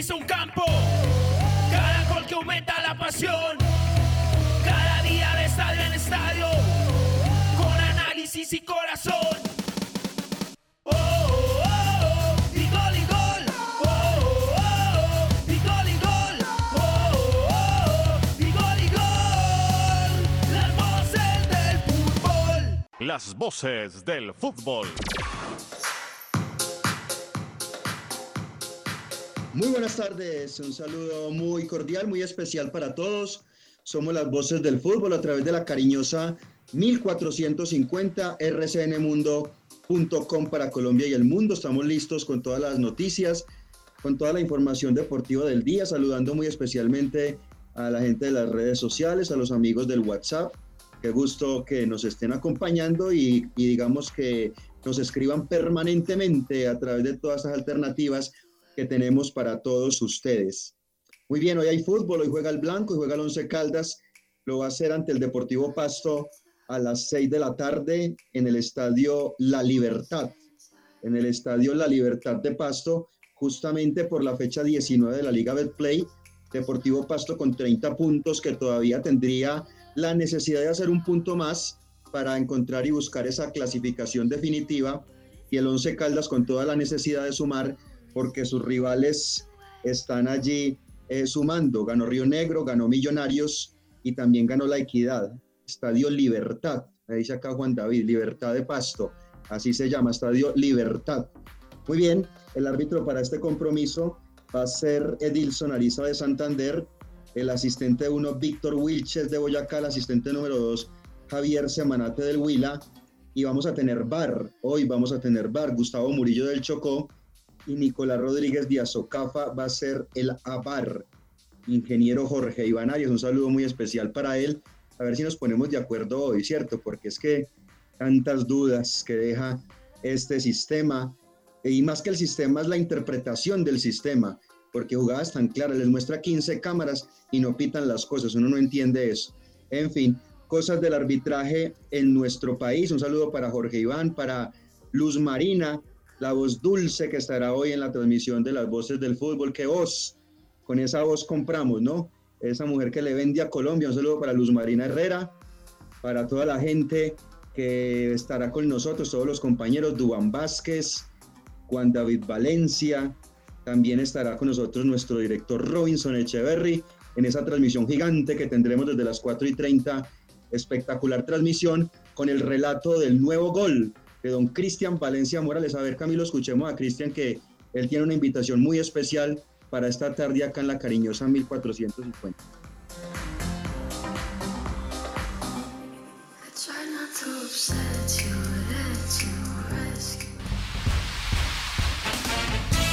Pisa un campo, cada gol que aumenta la pasión, cada día de estadio en estadio, con análisis y corazón. Oh, oh, oh, y gol y gol. Oh, oh, oh, y gol y gol. Oh, oh, oh, y gol y gol. Las voces del fútbol. Las voces del fútbol. Muy buenas tardes, un saludo muy cordial, muy especial para todos. Somos las voces del fútbol a través de la cariñosa 1450 rcnmundo.com para Colombia y el mundo. Estamos listos con todas las noticias, con toda la información deportiva del día, saludando muy especialmente a la gente de las redes sociales, a los amigos del WhatsApp. Qué gusto que nos estén acompañando y, y digamos que nos escriban permanentemente a través de todas estas alternativas que tenemos para todos ustedes. Muy bien, hoy hay fútbol, hoy juega el Blanco, y juega el Once Caldas, lo va a hacer ante el Deportivo Pasto a las 6 de la tarde en el Estadio La Libertad, en el Estadio La Libertad de Pasto, justamente por la fecha 19 de la Liga Betplay, Deportivo Pasto con 30 puntos que todavía tendría la necesidad de hacer un punto más para encontrar y buscar esa clasificación definitiva. Y el Once Caldas con toda la necesidad de sumar porque sus rivales están allí eh, sumando. Ganó Río Negro, ganó Millonarios y también ganó La Equidad. Estadio Libertad, ahí dice acá Juan David, Libertad de Pasto, así se llama, Estadio Libertad. Muy bien, el árbitro para este compromiso va a ser Edilson Ariza de Santander, el asistente uno Víctor Wilches de Boyacá, el asistente número dos Javier Semanate del Huila, y vamos a tener bar, hoy vamos a tener bar, Gustavo Murillo del Chocó, y Nicolás Rodríguez Díaz Ocafa va a ser el ABAR. Ingeniero Jorge Iván Arias, un saludo muy especial para él. A ver si nos ponemos de acuerdo hoy, ¿cierto? Porque es que tantas dudas que deja este sistema. Y más que el sistema es la interpretación del sistema, porque jugadas tan claras, les muestra 15 cámaras y no pitan las cosas, uno no entiende eso. En fin, cosas del arbitraje en nuestro país. Un saludo para Jorge Iván, para Luz Marina, la voz dulce que estará hoy en la transmisión de las voces del fútbol. ¿Qué voz? Con esa voz compramos, ¿no? Esa mujer que le vende a Colombia. Un saludo para Luz Marina Herrera, para toda la gente que estará con nosotros, todos los compañeros, Duan Vázquez, Juan David Valencia, también estará con nosotros nuestro director Robinson Echeverry en esa transmisión gigante que tendremos desde las 4 y 30, espectacular transmisión con el relato del nuevo gol de don Cristian Valencia Morales. A ver, Camilo, escuchemos a Cristian que él tiene una invitación muy especial para esta tarde acá en la cariñosa 1450.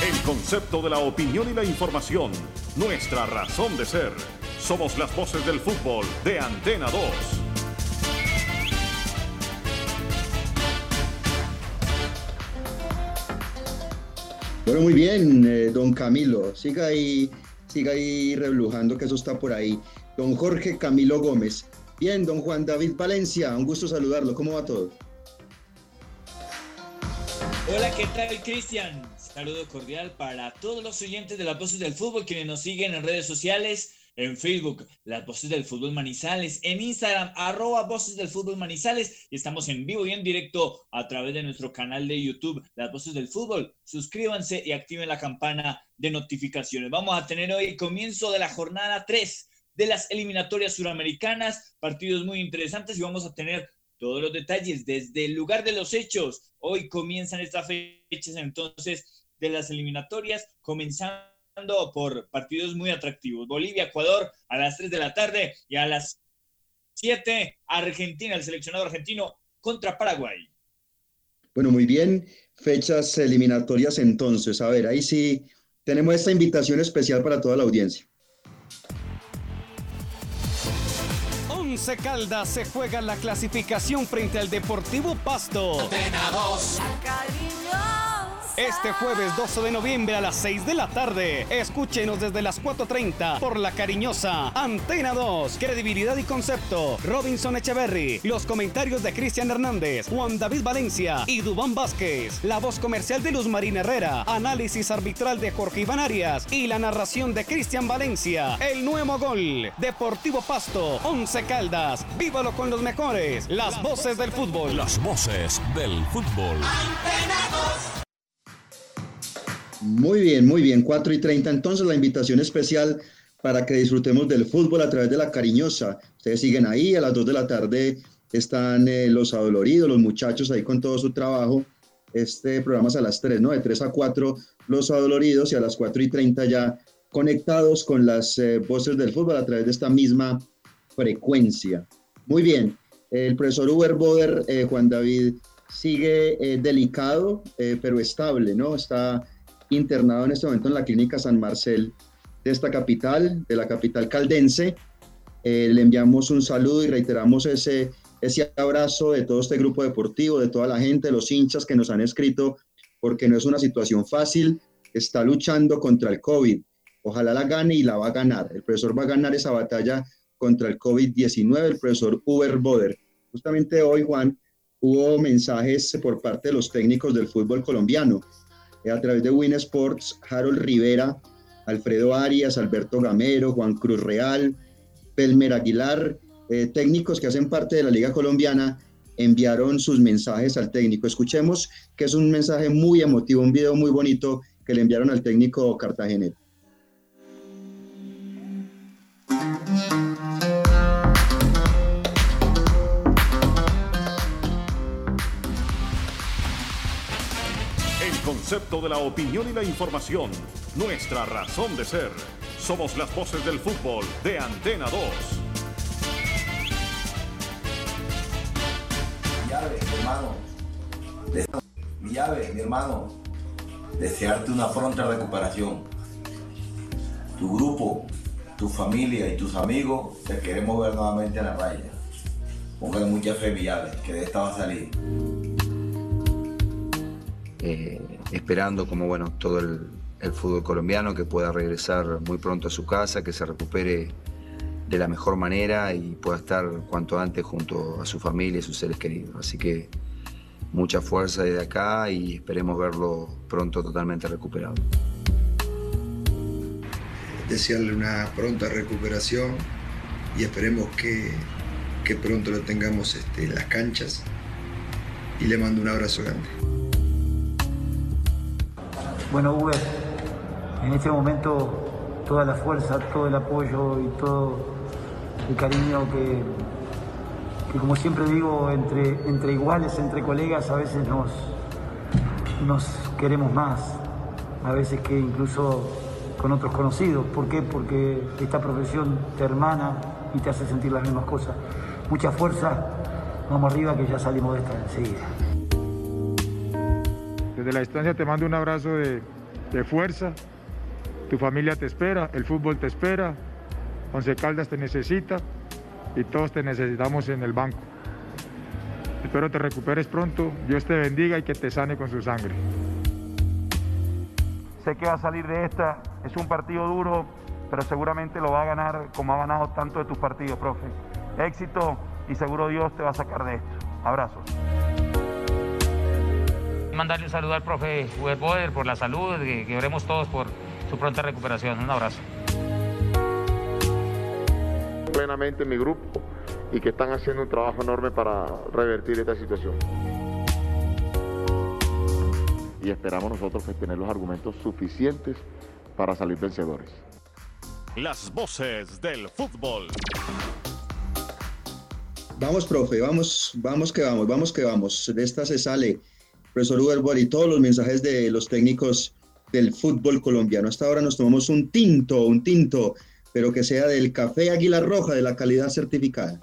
El concepto de la opinión y la información. Nuestra razón de ser. Somos las voces del fútbol de Antena 2. Bueno, muy bien, eh, don Camilo. Siga ahí, siga ahí reblujando que eso está por ahí. Don Jorge Camilo Gómez. Bien, don Juan David Valencia, un gusto saludarlo. ¿Cómo va todo? Hola, ¿qué tal, Cristian? Saludo cordial para todos los oyentes de las voces del fútbol quienes nos siguen en redes sociales, en Facebook, las voces del fútbol Manizales, en Instagram, arroba voces del fútbol Manizales, y estamos en vivo y en directo a través de nuestro canal de YouTube, las voces del fútbol. Suscríbanse y activen la campana de notificaciones. Vamos a tener hoy comienzo de la jornada 3 de las eliminatorias suramericanas, partidos muy interesantes y vamos a tener todos los detalles desde el lugar de los hechos. Hoy comienzan estas fechas entonces de las eliminatorias, comenzando por partidos muy atractivos. Bolivia, Ecuador a las 3 de la tarde y a las 7 Argentina, el seleccionado argentino contra Paraguay. Bueno, muy bien. Fechas eliminatorias entonces. A ver, ahí sí tenemos esta invitación especial para toda la audiencia. Once Caldas se juega la clasificación frente al Deportivo Pasto. Este jueves 12 de noviembre a las 6 de la tarde. Escúchenos desde las 4.30 por La Cariñosa. Antena 2. Credibilidad y concepto. Robinson Echeverry. Los comentarios de Cristian Hernández, Juan David Valencia y Dubán Vázquez. La voz comercial de Luz Marina Herrera. Análisis arbitral de Jorge Iván Arias. Y la narración de Cristian Valencia. El nuevo gol. Deportivo Pasto. 11 Caldas. Vívalo con los mejores. Las voces del fútbol. Las voces del fútbol. Muy bien, muy bien. 4 y 30. Entonces, la invitación especial para que disfrutemos del fútbol a través de la cariñosa. Ustedes siguen ahí, a las 2 de la tarde están eh, los adoloridos, los muchachos ahí con todo su trabajo. Este programa es a las 3, ¿no? De 3 a 4 los adoloridos y a las 4 y 30 ya conectados con las eh, voces del fútbol a través de esta misma frecuencia. Muy bien. El profesor Uber Boder, eh, Juan David, sigue delicado, pero estable, ¿no? Está internado en este momento en la clínica San Marcel de esta capital, de la capital caldense. Eh, le enviamos un saludo y reiteramos ese, ese abrazo de todo este grupo deportivo, de toda la gente, los hinchas que nos han escrito, porque no es una situación fácil, está luchando contra el COVID. Ojalá la gane y la va a ganar. El profesor va a ganar esa batalla contra el COVID-19, el profesor Uber Boder. Justamente hoy, Juan, hubo mensajes por parte de los técnicos del fútbol colombiano a través de Win Sports, Harold Rivera, Alfredo Arias, Alberto Gamero, Juan Cruz Real, Pelmer Aguilar, eh, técnicos que hacen parte de la Liga Colombiana, enviaron sus mensajes al técnico. Escuchemos que es un mensaje muy emotivo, un video muy bonito que le enviaron al técnico cartagenero. Concepto de la opinión y la información. Nuestra razón de ser. Somos las voces del fútbol de Antena 2. Mi llave, mi hermano. Mi llave, mi hermano. Desearte una pronta recuperación. Tu grupo, tu familia y tus amigos te queremos ver nuevamente en la raya. Póngale mucha fe, mi llave, que de esta va a salir. Eh, esperando como bueno todo el, fútbol colombiano que pueda regresar muy pronto a su casa, que se recupere de la mejor manera y pueda estar cuanto antes junto a su familia y sus seres queridos. Así que mucha fuerza desde acá y esperemos verlo pronto totalmente recuperado. Desearle una pronta recuperación y esperemos que, que pronto lo tengamos este, en las canchas y le mando un abrazo grande. Bueno, Uber, en este momento toda la fuerza, todo el apoyo y todo el cariño que, como siempre digo, entre, entre iguales, entre colegas, a veces nos, nos queremos más, a veces que incluso con otros conocidos. ¿Por qué? Porque esta profesión te hermana y te hace sentir las mismas cosas. Mucha fuerza, vamos arriba que ya salimos de esta enseguida. Desde la distancia te mando un abrazo de, fuerza. Tu familia te espera, el fútbol te espera, Once Caldas te necesita y todos te necesitamos en el banco. Espero te recuperes pronto, Dios te bendiga y que te sane con su sangre. Sé que va a salir de esta, es un partido duro, pero seguramente lo va a ganar como ha ganado tanto de tus partidos, profe. Éxito y seguro Dios te va a sacar de esto. Abrazos mandarle un saludo al profe Poder por la salud, que, que oremos todos por su pronta recuperación. Un abrazo. Plenamente mi grupo y que están haciendo un trabajo enorme para revertir esta situación. Y esperamos nosotros tener los argumentos suficientes para salir vencedores. Las voces del fútbol. Vamos, profe, vamos, vamos que vamos, vamos que vamos. De esta se sale, profesor Uber y todos los mensajes de los técnicos del fútbol colombiano. Hasta ahora nos tomamos un tinto, un tinto, pero que sea del café Águila Roja de la calidad certificada.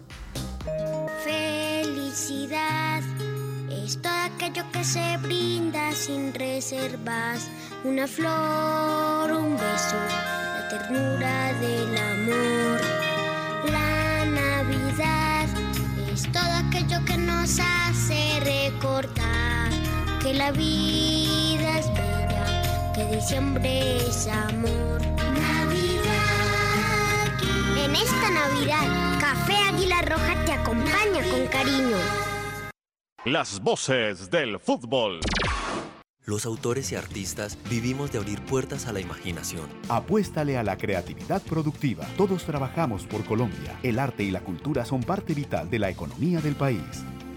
Felicidad es todo aquello que se brinda sin reservas. Una flor, un beso, la ternura del amor. La Navidad es todo aquello que nos hace recordar que la vida es bella, que diciembre es amor. Navidad. En esta Navidad, Café Águila Roja te acompaña con cariño. Las voces del fútbol. Los autores y artistas vivimos de abrir puertas a la imaginación. Apuéstale a la creatividad productiva. Todos trabajamos por Colombia. El arte y la cultura son parte vital de la economía del país.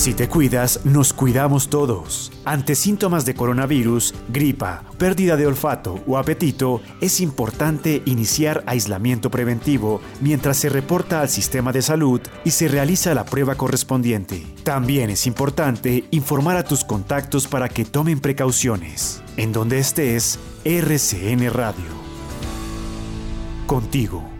Si te cuidas, nos cuidamos todos. Ante síntomas de coronavirus, gripa, pérdida de olfato o apetito, es importante iniciar aislamiento preventivo mientras se reporta al sistema de salud y se realiza la prueba correspondiente. También es importante informar a tus contactos para que tomen precauciones. En donde estés, RCN Radio. Contigo.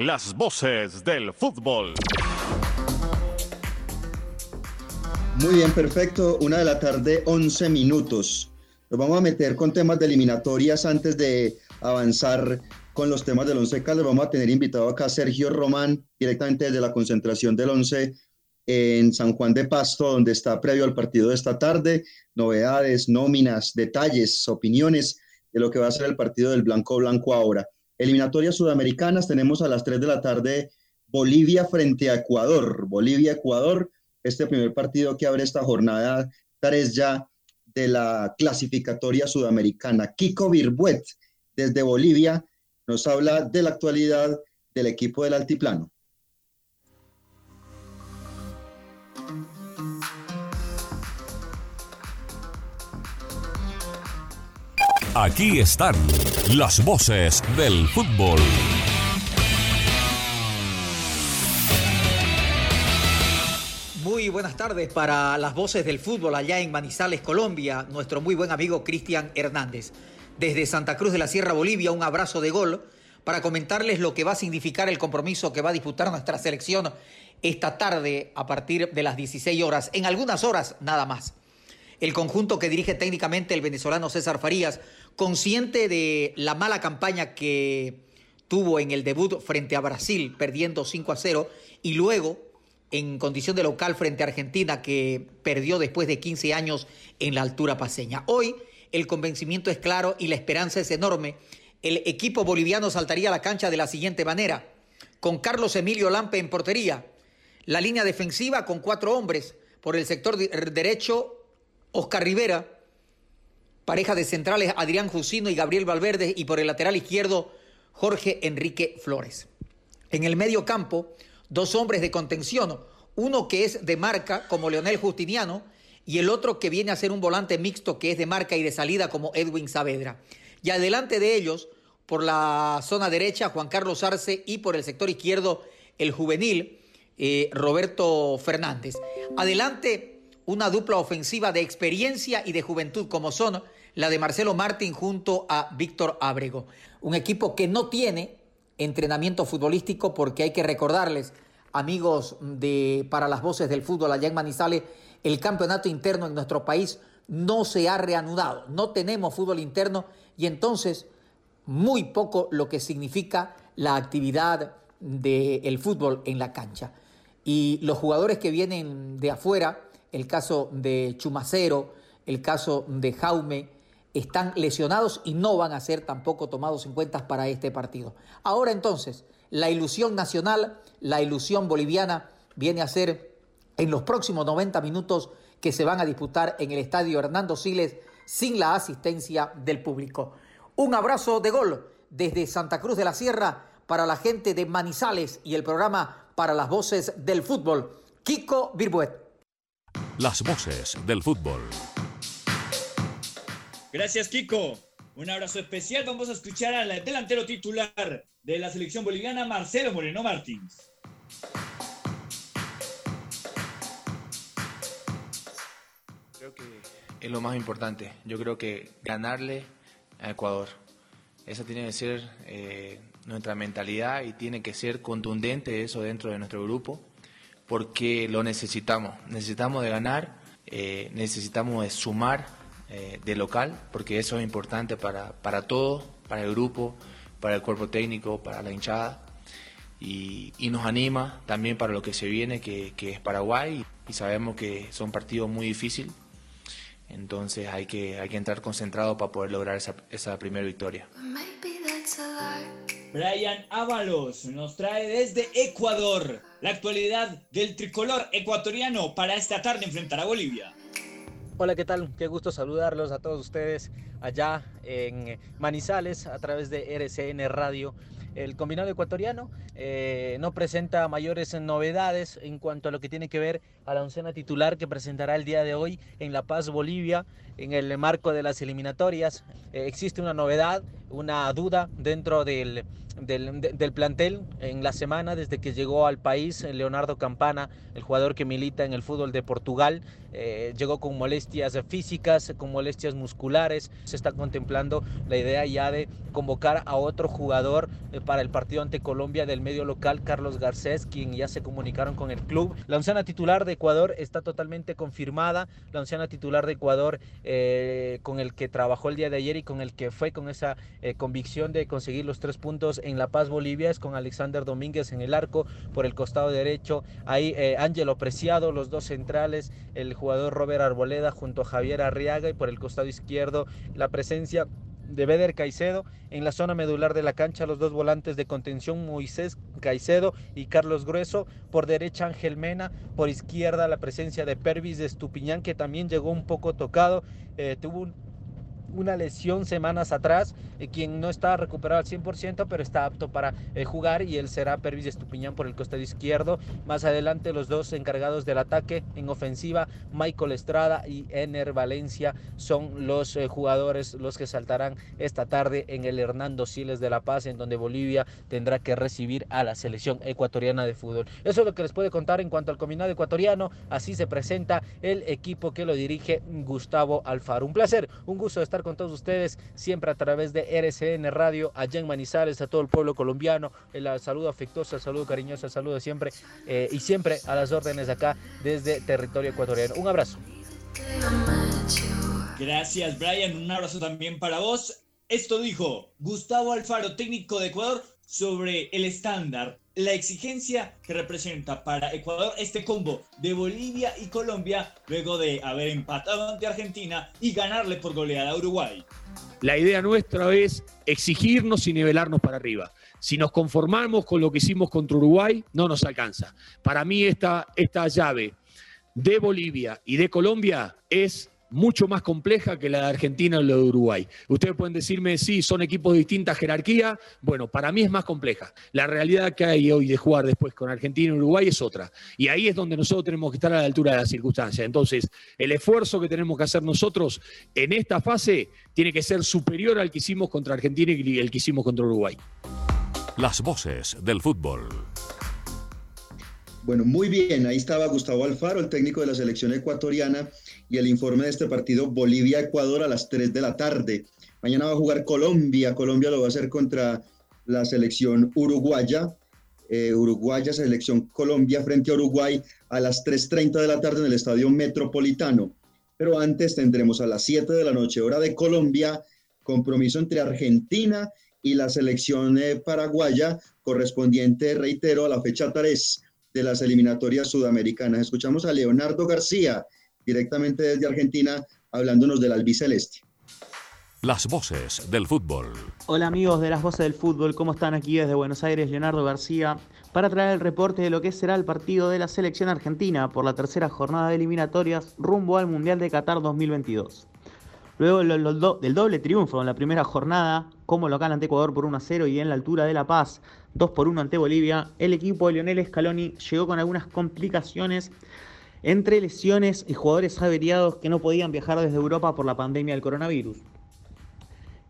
Las voces del fútbol. Muy bien, perfecto. Una de la tarde, 11 minutos. Nos vamos a meter con temas de eliminatorias antes de avanzar con los temas del Once Caldas. Vamos a tener invitado acá a Sergio Román, directamente desde la concentración del Once en San Juan de Pasto, donde está previo al partido de esta tarde. Novedades, nóminas, detalles, opiniones de lo que va a ser el partido del Blanco Blanco ahora. Eliminatorias sudamericanas, tenemos a las 3 de la tarde Bolivia frente a Ecuador. Bolivia-Ecuador, este primer partido que abre esta jornada 3 ya de la clasificatoria sudamericana. Kiko Birbuet, desde Bolivia, nos habla de la actualidad del equipo del Altiplano. Aquí están las voces del fútbol. Muy buenas tardes para las voces del fútbol allá en Manizales, Colombia, nuestro muy buen amigo Cristian Hernández. Desde Santa Cruz de la Sierra, Bolivia, un abrazo de gol para comentarles lo que va a significar el compromiso que va a disputar nuestra selección esta tarde a partir de las 16 horas, en algunas horas nada más. El conjunto que dirige técnicamente el venezolano César Farías, consciente de la mala campaña que tuvo en el debut frente a Brasil, perdiendo 5 a 0, y luego en condición de local frente a Argentina, que perdió después de 15 años en la altura paseña. Hoy el convencimiento es claro y la esperanza es enorme. El equipo boliviano saltaría a la cancha de la siguiente manera, con Carlos Emilio Lampe en portería, la línea defensiva con cuatro hombres, por el sector derecho Oscar Rivera, pareja de centrales Adrián Jusino y Gabriel Valverde y por el lateral izquierdo Jorge Enrique Flores. En el medio campo, dos hombres de contención, uno que es de marca como Leonel Justiniano y el otro que viene a ser un volante mixto que es de marca y de salida como Edwin Saavedra. Y adelante de ellos, por la zona derecha, Juan Carlos Arce y por el sector izquierdo, el juvenil eh, Roberto Fernández. Adelante, una dupla ofensiva de experiencia y de juventud como son la de Marcelo Martín junto a Víctor Ábrego. Un equipo que no tiene entrenamiento futbolístico porque hay que recordarles, amigos de para las voces del fútbol allá en Manizales, el campeonato interno en nuestro país no se ha reanudado, no tenemos fútbol interno y entonces muy poco lo que significa la actividad del fútbol en la cancha. Y los jugadores que vienen de afuera, el caso de Chumacero, el caso de Jaume, están lesionados y no van a ser tampoco tomados en cuenta para este partido. Ahora entonces, la ilusión nacional, la ilusión boliviana viene a ser en los próximos 90 minutos que se van a disputar en el estadio Hernando Siles sin la asistencia del público. Un abrazo de gol desde Santa Cruz de la Sierra para la gente de Manizales y el programa para las voces del fútbol. Kiko Birbuet. Las voces del fútbol. Gracias, Kiko. Un abrazo especial. Vamos a escuchar al delantero titular de la selección boliviana, Marcelo Moreno Martins. Creo que es lo más importante. Yo creo que ganarle a Ecuador. Esa tiene que ser eh, nuestra mentalidad y tiene que ser contundente eso dentro de nuestro grupo porque lo necesitamos. Necesitamos de ganar, eh, necesitamos de sumar eh, de local porque eso es importante para, para todos, para el grupo, para el cuerpo técnico, para la hinchada y, nos anima también para lo que se viene que, es Paraguay y sabemos que son partidos muy difíciles. Entonces hay que, hay que entrar concentrado para poder lograr esa, esa primera victoria. Brian Ábalos nos trae desde Ecuador la actualidad del tricolor ecuatoriano para esta tarde enfrentar a Bolivia. Hola, ¿qué tal? Qué gusto saludarlos a todos ustedes allá en Manizales a través de RCN Radio. El combinado ecuatoriano eh, no presenta mayores novedades en cuanto a lo que tiene que ver a la oncena titular que presentará el día de hoy en La Paz, Bolivia, en el marco de las eliminatorias. Eh, existe una novedad, una duda dentro del del, plantel en la semana desde que llegó al país Leonardo Campana, el jugador que milita en el fútbol de Portugal. Eh, llegó con molestias físicas, con molestias musculares. Se está contemplando la idea ya de convocar a otro jugador eh, para el partido ante Colombia del medio local, Carlos Garcés, quien ya se comunicaron con el club. La oncena titular de Ecuador está totalmente confirmada. La oncena titular de Ecuador eh, con el que trabajó el día de ayer y con el que fue con esa convicción de conseguir los tres puntos en La Paz, Bolivia, es con Alexander Domínguez en el arco por el costado derecho. Ahí eh, Ángelo Preciado, los dos centrales, el jugador Robert Arboleda junto a Javier Arriaga y por el costado izquierdo la presencia de Beder Caicedo. En la zona medular de la cancha, los dos volantes de contención, Moisés Caicedo y Carlos Grueso. Por derecha, Ángel Mena. Por izquierda, la presencia de Pervis de Estupiñán, que también llegó un poco tocado. Eh, tuvo un una lesión semanas atrás, eh, quien no está recuperado al 100%, pero está apto para eh, jugar y él será Pervis Estupiñán por el costado izquierdo. Más adelante los dos encargados del ataque en ofensiva, Michael Estrada y Ener Valencia, son los eh, jugadores los que saltarán esta tarde en el Hernando Siles de La Paz, en donde Bolivia tendrá que recibir a la selección ecuatoriana de fútbol. Eso es lo que les puede contar en cuanto al combinado ecuatoriano. Así se presenta el equipo que lo dirige Gustavo Alfaro. Un placer, un gusto estar con todos ustedes, siempre a través de RCN Radio, allá en Manizales, a todo el pueblo colombiano. El saludo afectuoso, saludo cariñoso, saludo siempre eh, y siempre a las órdenes acá desde territorio ecuatoriano. Un abrazo. Gracias, Brian. Un abrazo también para vos. Esto dijo Gustavo Alfaro, técnico de Ecuador, sobre el estándar la exigencia que representa para Ecuador este combo de Bolivia y Colombia luego de haber empatado ante Argentina y ganarle por goleada a Uruguay. La idea nuestra es exigirnos y nivelarnos para arriba. Si nos conformamos con lo que hicimos contra Uruguay, no nos alcanza. Para mí esta, esta llave de Bolivia y de Colombia es mucho más compleja que la de Argentina o la de Uruguay. Ustedes pueden decirme, sí, son equipos de distinta jerarquía. Bueno, para mí es más compleja. La realidad que hay hoy de jugar después con Argentina y Uruguay es otra. Y ahí es donde nosotros tenemos que estar a la altura de las circunstancias. Entonces, el esfuerzo que tenemos que hacer nosotros en esta fase tiene que ser superior al que hicimos contra Argentina y el que hicimos contra Uruguay. Las voces del fútbol. Bueno, muy bien, ahí estaba Gustavo Alfaro, el técnico de la selección ecuatoriana, y el informe de este partido Bolivia-Ecuador a las 3 de la tarde. Mañana va a jugar Colombia, Colombia lo va a hacer contra la selección uruguaya. Eh, uruguaya, selección Colombia frente a Uruguay a las 3.30 de la tarde en el Estadio Metropolitano. Pero antes tendremos a las 7 de la noche, hora de Colombia, compromiso entre Argentina y la selección eh, paraguaya correspondiente, reitero, a la fecha 3 de las eliminatorias sudamericanas. Escuchamos a Leonardo García, directamente desde Argentina, hablándonos del albiceleste. Las voces del fútbol. Hola amigos de las voces del fútbol, ¿cómo están aquí desde Buenos Aires? Leonardo García, para traer el reporte de lo que será el partido de la selección argentina por la tercera jornada de eliminatorias rumbo al Mundial de Qatar 2022. Luego del doble triunfo en la primera jornada, como local ante Ecuador por 1 a 0 y en la altura de La Paz 2 por 1 ante Bolivia, el equipo de Lionel Scaloni llegó con algunas complicaciones entre lesiones y jugadores averiados que no podían viajar desde Europa por la pandemia del coronavirus.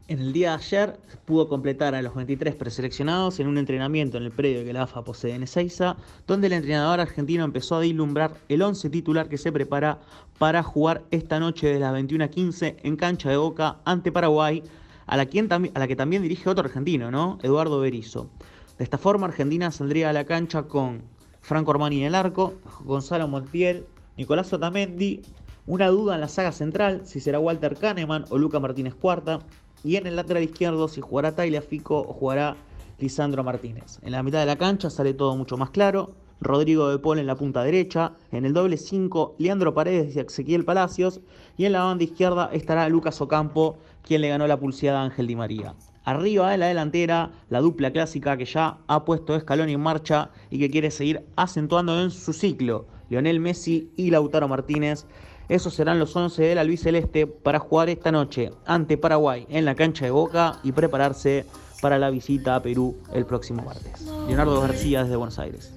En el día de ayer pudo completar a los 23 preseleccionados en un entrenamiento en el predio que la AFA posee en Ezeiza, donde el entrenador argentino empezó a vislumbrar el 11 titular que se prepara para jugar esta noche de las 21 a 15 en cancha de Boca ante Paraguay, a la, quien a la que también dirige otro argentino, ¿no? Eduardo Berizzo. De esta forma, Argentina saldría a la cancha con Franco Armani en el arco, Gonzalo Montiel, Nicolás Otamendi, una duda en la saga central, si será Walter Kahneman o Luca Martínez Cuarta, y en el lateral izquierdo, si jugará Fico o jugará Lisandro Martínez. En la mitad de la cancha sale todo mucho más claro. Rodrigo de Paul en la punta derecha. En el doble 5, Leandro Paredes y Ezequiel Palacios. Y en la banda izquierda estará Lucas Ocampo, quien le ganó la pulseada a Ángel Di María. Arriba de la delantera, la dupla clásica que ya ha puesto Escalón en marcha y que quiere seguir acentuando en su ciclo. Lionel Messi y Lautaro Martínez esos serán los 11 del albiceleste para jugar esta noche ante Paraguay en la cancha de Boca y prepararse para la visita a Perú el próximo martes. Leonardo García desde Buenos Aires.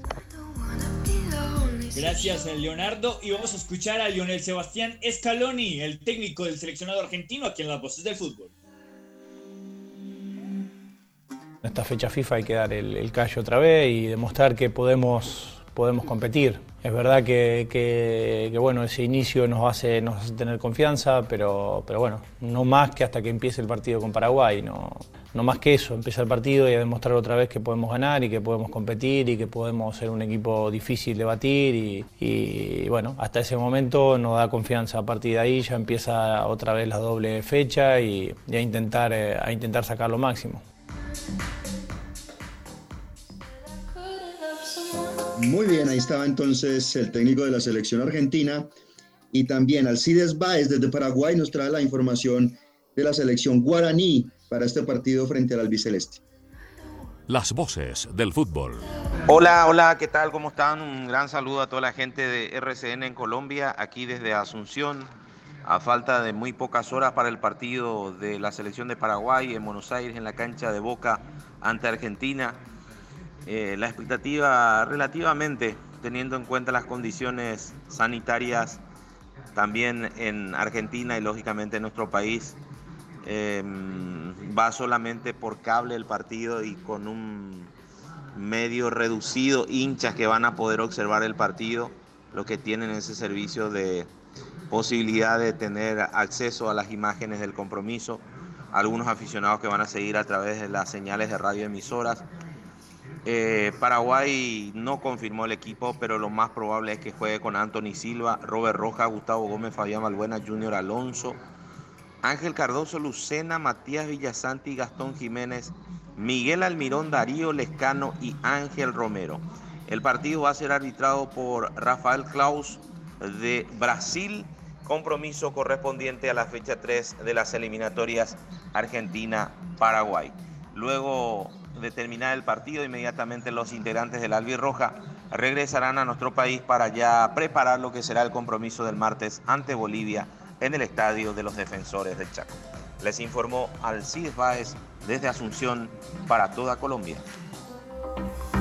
Gracias, Leonardo. Y vamos a escuchar a Lionel Sebastián Scaloni, el técnico del seleccionado argentino, aquí en las voces del fútbol. En esta fecha FIFA hay que dar el, el callo otra vez y demostrar que podemos, podemos competir. Es verdad que, bueno, ese inicio nos hace, nos hace tener confianza, pero, pero bueno, no más que hasta que empiece el partido con Paraguay, no, no más que eso, empieza el partido y a demostrar otra vez que podemos ganar y que podemos competir y que podemos ser un equipo difícil de batir y, bueno, hasta ese momento nos da confianza, a partir de ahí ya empieza otra vez la doble fecha y, a, intentar, eh, a intentar sacar lo máximo. Muy bien, ahí estaba entonces el técnico de la selección argentina y también Alcides Báez desde Paraguay nos trae la información de la selección guaraní para este partido frente al albiceleste. Las voces del fútbol. Hola, hola, ¿qué tal? ¿Cómo están? Un gran saludo a toda la gente de RCN en Colombia, aquí desde Asunción, a falta de muy pocas horas para el partido de la selección de Paraguay en Buenos Aires, en la cancha de Boca ante Argentina. Eh, la expectativa relativamente, teniendo en cuenta las condiciones sanitarias también en Argentina y lógicamente en nuestro país, em, va solamente por cable el partido y con un medio reducido, hinchas que van a poder observar el partido, los que tienen ese servicio de posibilidad de tener acceso a las imágenes del compromiso, algunos aficionados que van a seguir a través de las señales de radioemisoras eh, Paraguay no confirmó el equipo, pero lo más probable es que juegue con Anthony Silva, Robert Rojas, Gustavo Gómez, Fabián Malbuena, Junior Alonso, Ángel Cardoso, Lucena, Matías Villasanti, Gastón Jiménez, Miguel Almirón, Darío Lescano y Ángel Romero. El partido va a ser arbitrado por Rafael Klaus de Brasil, compromiso correspondiente a la fecha 3 de las eliminatorias Argentina-Paraguay. Luego de terminar el partido, inmediatamente los integrantes del Albirroja regresarán a nuestro país para ya preparar lo que será el compromiso del martes ante Bolivia en el Estadio de los Defensores del Chaco. Les informó Alcides Báez desde Asunción para toda Colombia.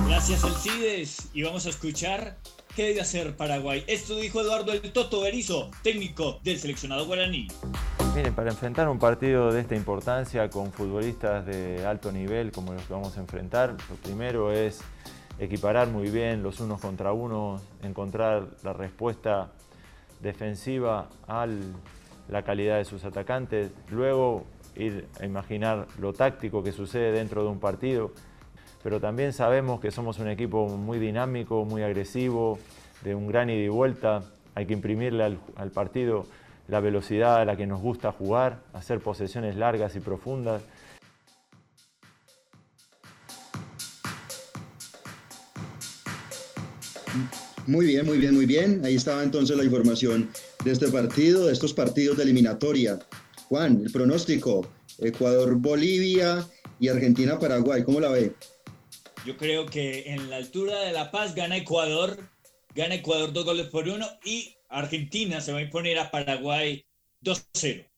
Gracias Alcides y vamos a escuchar qué debe hacer Paraguay. Esto dijo Eduardo El Toto Berizo, técnico del seleccionado guaraní. Miren, para enfrentar un partido de esta importancia con futbolistas de alto nivel como los que vamos a enfrentar, lo primero es equiparar muy bien los unos contra unos, encontrar la respuesta defensiva a la calidad de sus atacantes, luego ir a imaginar lo táctico que sucede dentro de un partido, pero también sabemos que somos un equipo muy dinámico, muy agresivo, de un gran ida y vuelta, hay que imprimirle al, partido la velocidad a la que nos gusta jugar, hacer posesiones largas y profundas. Muy bien, muy bien, muy bien. Ahí estaba entonces la información de este partido, de estos partidos de eliminatoria. Juan, el pronóstico, Ecuador-Bolivia y Argentina-Paraguay, ¿cómo la ve? Yo creo que en la altura de La Paz gana Ecuador, gana Ecuador dos goles por uno y Argentina se va a imponer a Paraguay 2-0.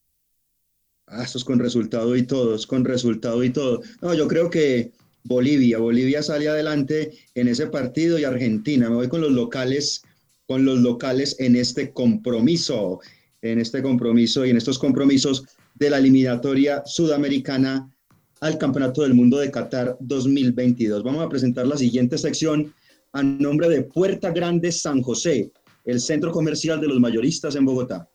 Ah, esto es con resultado y todo, es con resultado y todo. No, yo creo que Bolivia, Bolivia sale adelante en ese partido y Argentina. Me voy con los locales, con los locales en este compromiso, en este compromiso y en estos compromisos de la eliminatoria sudamericana al Campeonato del Mundo de Qatar 2022. Vamos a presentar la siguiente sección a nombre de Puerta Grande San José, el centro comercial de los mayoristas en Bogotá.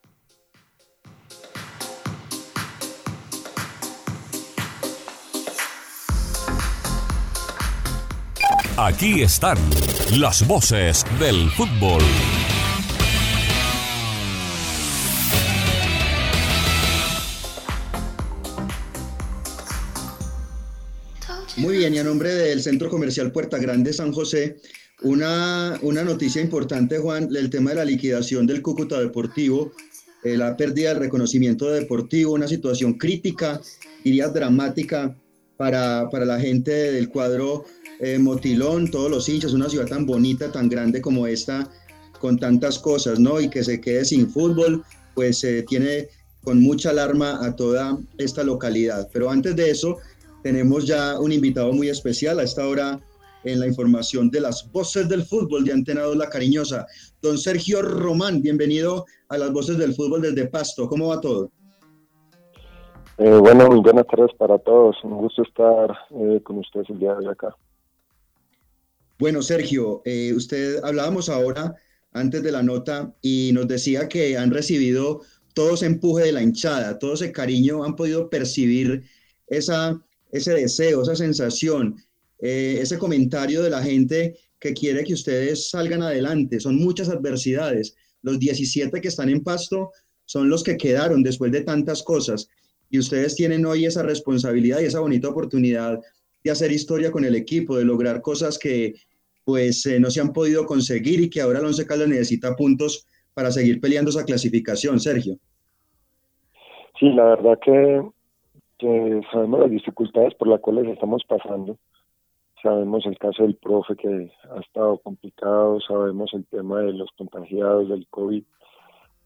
Aquí están las voces del fútbol. Muy bien, y a nombre del Centro Comercial Puerta Grande San José, una, una noticia importante, Juan, el tema de la liquidación del Cúcuta Deportivo, eh, la pérdida del reconocimiento deportivo, una situación crítica, diría dramática para, para la gente del cuadro eh, Motilón, todos los hinchas, una ciudad tan bonita, tan grande como esta, con tantas cosas, ¿no? Y que se quede sin fútbol, pues se tiene con mucha alarma a toda esta localidad. Pero antes de eso, tenemos ya un invitado muy especial a esta hora en la información de las voces del fútbol de Antena 2 La Cariñosa. Don Sergio Román, bienvenido a las voces del fútbol desde Pasto. ¿Cómo va todo? Eh, bueno, muy buenas tardes para todos. Un gusto estar eh, con ustedes el día de hoy acá. Bueno, Sergio, eh, usted hablábamos ahora antes de la nota y nos decía que han recibido todo ese empuje de la hinchada, todo ese cariño, han podido percibir esa, ese deseo, esa sensación, eh, ese comentario de la gente que quiere que ustedes salgan adelante. Son muchas adversidades. Los 17 que están en pasto son los que quedaron después de tantas cosas. Y ustedes tienen hoy esa responsabilidad y esa bonita oportunidad de hacer historia con el equipo, de lograr cosas que pues eh, no se han podido conseguir y que ahora el Once Caldas necesita puntos para seguir peleando esa clasificación, Sergio. Sí, la verdad que, que sabemos las dificultades por las cuales estamos pasando. Sabemos el caso del profe que ha estado complicado, sabemos el tema de los contagiados del COVID,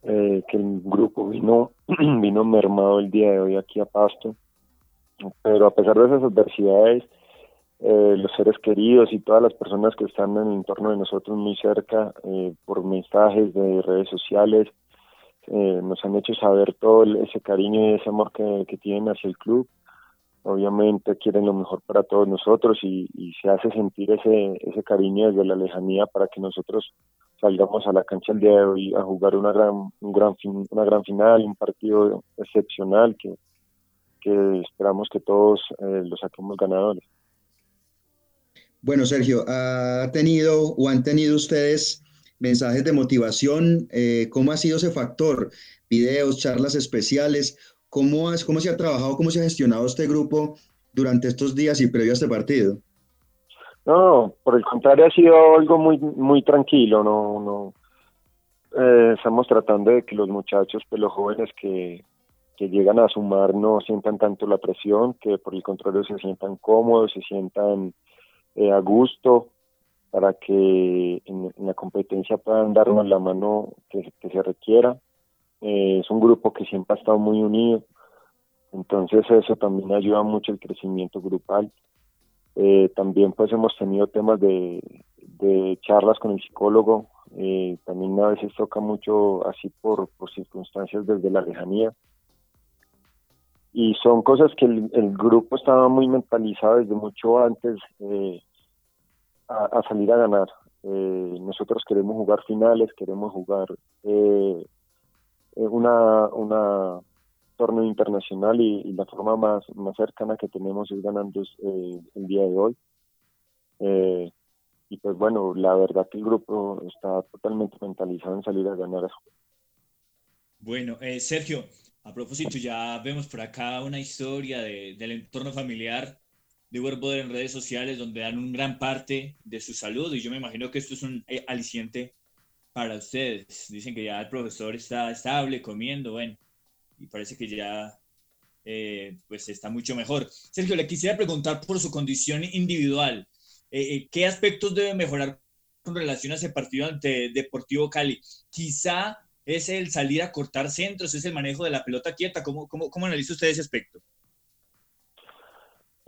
eh, que el grupo vino, vino mermado el día de hoy aquí a Pasto. Pero a pesar de esas adversidades, eh, los seres queridos y todas las personas que están en el entorno de nosotros muy cerca, eh, por mensajes de redes sociales, eh, nos han hecho saber todo ese cariño y ese amor que, que, tienen hacia el club. Obviamente quieren lo mejor para todos nosotros y, y, se hace sentir ese, ese cariño desde la lejanía para que nosotros salgamos a la cancha el día de hoy a jugar una gran, un gran fin, una gran final, un partido excepcional que, que esperamos que todos eh, lo saquemos ganadores. Bueno, Sergio, ¿ha tenido o han tenido ustedes mensajes de motivación? Eh, ¿Cómo ha sido ese factor? Videos, charlas especiales. ¿Cómo, has, ¿Cómo se ha trabajado, cómo se ha gestionado este grupo durante estos días y previo a este partido? No, por el contrario, ha sido algo muy muy tranquilo. No, no. Eh, estamos tratando de que los muchachos, pues los jóvenes que, que llegan a sumar no sientan tanto la presión, que por el contrario se sientan cómodos, se sientan eh, a gusto, para que en, la competencia puedan darnos la mano que, se requiera. Eh, es un grupo que siempre ha estado muy unido, entonces eso también ayuda mucho el crecimiento grupal. Eh, también pues hemos tenido temas de, charlas con el psicólogo, eh, también a veces toca mucho así por, circunstancias desde la lejanía. Y son cosas que el, el grupo estaba muy mentalizado desde mucho antes eh, a, a, salir a ganar. Eh, nosotros queremos jugar finales, queremos jugar eh, una, una torneo internacional y, la forma más, más cercana que tenemos es ganando eh, el día de hoy. Eh, y pues bueno, la verdad que el grupo está totalmente mentalizado en salir a ganar. Bueno, eh, Sergio, a propósito, ya vemos por acá una historia de, del entorno familiar de Werboder en redes sociales donde dan un gran parte de su salud y yo me imagino que esto es un eh, aliciente para ustedes. Dicen que ya el profesor está estable, comiendo, bueno, y parece que ya eh, pues está mucho mejor. Sergio, le quisiera preguntar por su condición individual. Eh, ¿Qué aspectos debe mejorar con relación a ese partido ante Deportivo Cali? Quizá es el salir a cortar centros, es el manejo de la pelota quieta. ¿Cómo, cómo, cómo analiza usted ese aspecto?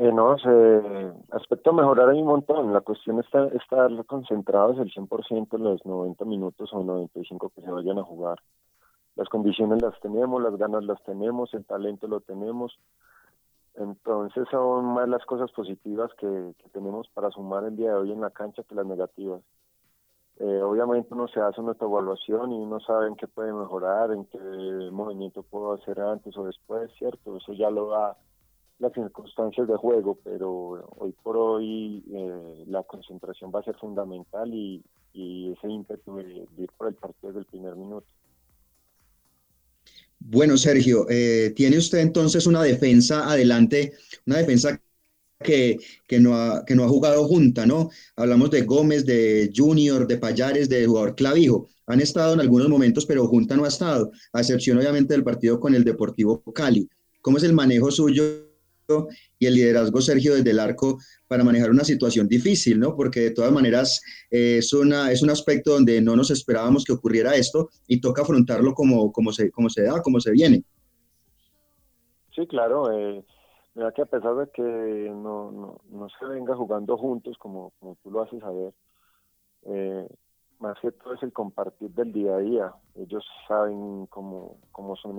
Eh, no, se, aspecto a mejorar hay un montón. La cuestión está estar concentrados el 100% en los 90 minutos o 95 que se vayan a jugar. Las condiciones las tenemos, las ganas las tenemos, el talento lo tenemos. Entonces son más las cosas positivas que, tenemos para sumar el día de hoy en la cancha que las negativas. Eh, obviamente uno se hace nuestra evaluación y uno sabe en qué puede mejorar, en qué movimiento puedo hacer antes o después, ¿cierto? Eso ya lo da las circunstancias de juego, pero hoy por hoy eh, la concentración va a ser fundamental y, ese ímpetu de, ir por el partido desde el primer minuto. Bueno, Sergio, eh, tiene usted entonces una defensa adelante, una defensa que, que, no ha, que no ha jugado junta, ¿no? Hablamos de Gómez, de Junior, de Payares, de jugador Clavijo. Han estado en algunos momentos, pero junta no ha estado, a excepción obviamente del partido con el Deportivo Cali. ¿Cómo es el manejo suyo y el liderazgo, Sergio, desde el arco para manejar una situación difícil, ¿no? Porque de todas maneras eh, es, una, es un aspecto donde no nos esperábamos que ocurriera esto y toca afrontarlo como, como, se, como se da, como se viene. Sí, claro. Eh, mira que a pesar de que no, no, no se venga jugando juntos, como, como tú lo haces saber, eh, más que todo es el compartir del día a día. Ellos saben cómo, cómo son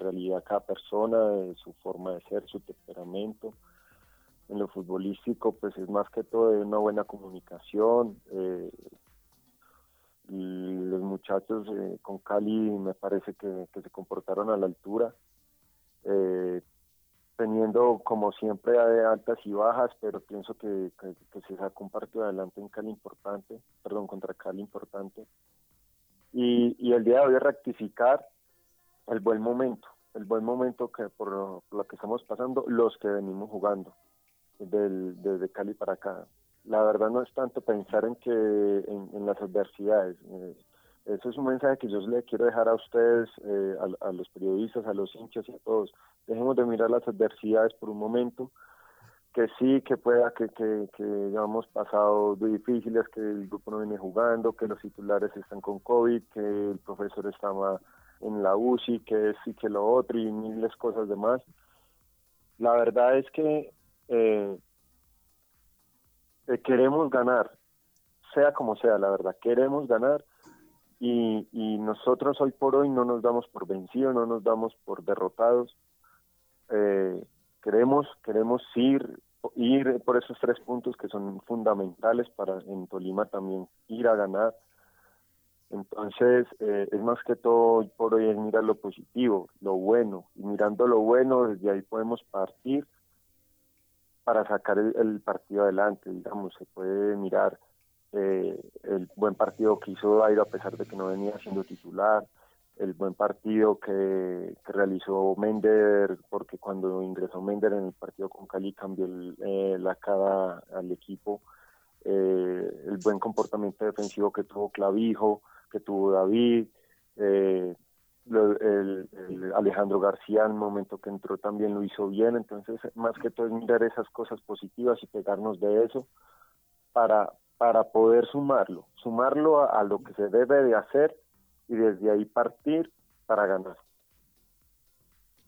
realidad cada persona, su forma de ser, su temperamento. En lo futbolístico, pues es más que todo una buena comunicación. Eh, los muchachos eh, con Cali me parece que, se comportaron a la altura. Eh, teniendo como siempre altas y bajas, pero pienso que, se sacó un partido adelante en Cali importante, perdón, contra Cali importante. Y, y el día de hoy rectificar el buen momento, el buen momento que por lo, que estamos pasando, los que venimos jugando del, desde Cali para acá. La verdad no es tanto pensar en que en, las adversidades. Eh, eso es un mensaje que yo le quiero dejar a ustedes, eh, a, los periodistas, a los hinchas y a todos. Dejemos de mirar las adversidades por un momento, que sí, que pueda, que, que, que ya hemos pasado difíciles, que el grupo no viene jugando, que los titulares están con COVID, que el profesor estaba en la UCI, que sí, que lo otro y miles cosas demás. La verdad es que eh, eh, queremos ganar, sea como sea, la verdad, queremos ganar y, y, nosotros hoy por hoy no nos damos por vencidos, no nos damos por derrotados. Eh, queremos, queremos ir, ir por esos tres puntos que son fundamentales para en Tolima también ir a ganar entonces, eh, es más que todo por hoy es mirar lo positivo, lo bueno, y mirando lo bueno, desde ahí podemos partir para sacar el, partido adelante, digamos, se puede mirar eh, el buen partido que hizo Dairo a pesar de que no venía siendo titular, el buen partido que, realizó Mender, porque cuando ingresó Mender en el partido con Cali cambió eh, la cara al equipo, el buen comportamiento defensivo que tuvo Clavijo, que tuvo David, eh, el, Alejandro García el momento que entró también lo hizo bien, entonces más que todo es mirar esas cosas positivas y pegarnos de eso para, para poder sumarlo, sumarlo a, lo que se debe de hacer y desde ahí partir para ganar.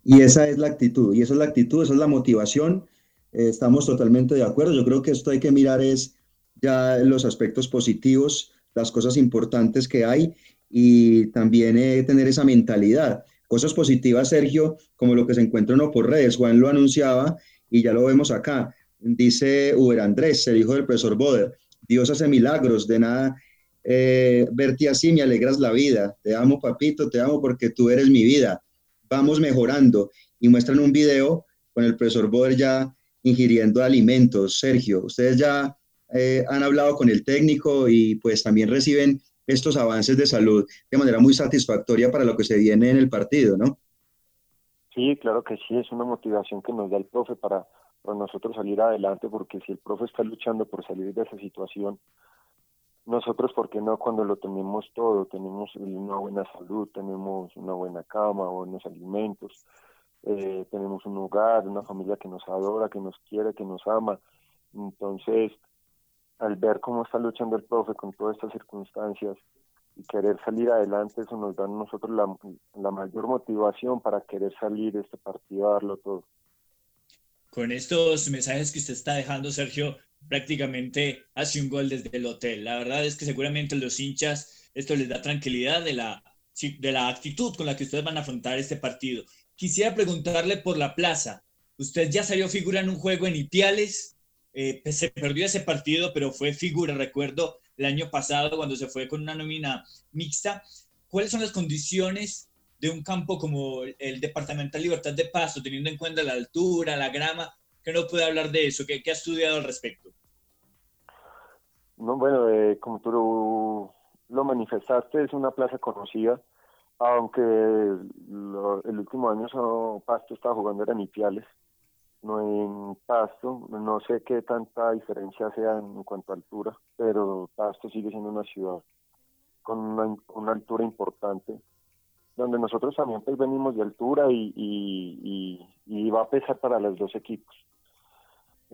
Y esa es la actitud, y esa es la actitud, esa es la motivación. Eh, estamos totalmente de acuerdo. Yo creo que esto hay que mirar es ya los aspectos positivos las cosas importantes que hay y también eh, tener esa mentalidad. Cosas positivas, Sergio, como lo que se encuentra uno por redes. Juan lo anunciaba y ya lo vemos acá. Dice Uber Andrés, el hijo del profesor Boder. Dios hace milagros, de nada eh, verte así me alegras la vida. Te amo, papito, te amo porque tú eres mi vida. vamos mejorando y muestran un video con el profesor Boder ya ingiriendo alimentos. Sergio, ustedes ya eh, han hablado con el técnico y pues también reciben estos avances de salud de manera muy satisfactoria para lo que se viene en el partido, ¿no? Sí, claro que sí, es una motivación que nos da el profe para, para nosotros salir adelante, porque si el profe está luchando por salir de esa situación, nosotros, ¿por qué no? Cuando lo tenemos todo, tenemos una buena salud, tenemos una buena cama, buenos alimentos, eh, tenemos un hogar, una familia que nos adora, que nos quiere, que nos ama. Entonces, al ver cómo está luchando el profe con todas estas circunstancias y querer salir adelante, eso nos da a nosotros la, la mayor motivación para querer salir de este partido darlo todo. Con estos mensajes que usted está dejando, Sergio, prácticamente hace un gol desde el hotel. La verdad es que seguramente los hinchas esto les da tranquilidad de la, de la actitud con la que ustedes van a afrontar este partido. Quisiera preguntarle por la plaza. Usted ya salió figura en un juego en Ipiales, eh, pues, se perdió ese partido, pero fue figura, recuerdo, el año pasado cuando se fue con una nómina mixta. ¿Cuáles son las condiciones de un campo como el Departamental Libertad de Paso, teniendo en cuenta la altura, la grama? que no puede hablar de eso? ¿Qué, qué ha estudiado al respecto? No, bueno, eh, como tú lo, manifestaste, es una plaza conocida, aunque el último año Pasto estaba jugando era en Ipiales, no en Pasto, no sé qué tanta diferencia sea en cuanto a altura, pero Pasto sigue siendo una ciudad con una, altura importante, donde nosotros también pues venimos de altura y, y, y va a pesar para los dos equipos.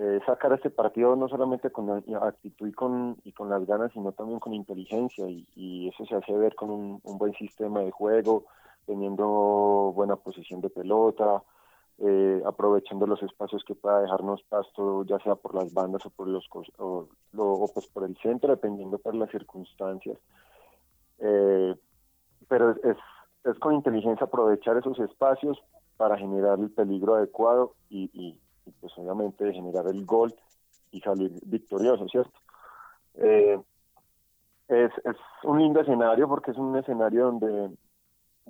Eh, sacar este partido no solamente con actitud y con, y con las ganas, sino también con inteligencia y, eso se hace ver con un, buen sistema de juego, teniendo buena posición de pelota, eh, aprovechando los espacios que pueda dejarnos pasto, ya sea por las bandas o por los o, pues por el centro, dependiendo por las circunstancias. Eh, pero es, es con inteligencia aprovechar esos espacios para generar el peligro adecuado y pues obviamente generar el gol y salir victorioso, ¿cierto? Eh, es, es, un lindo escenario porque es un escenario donde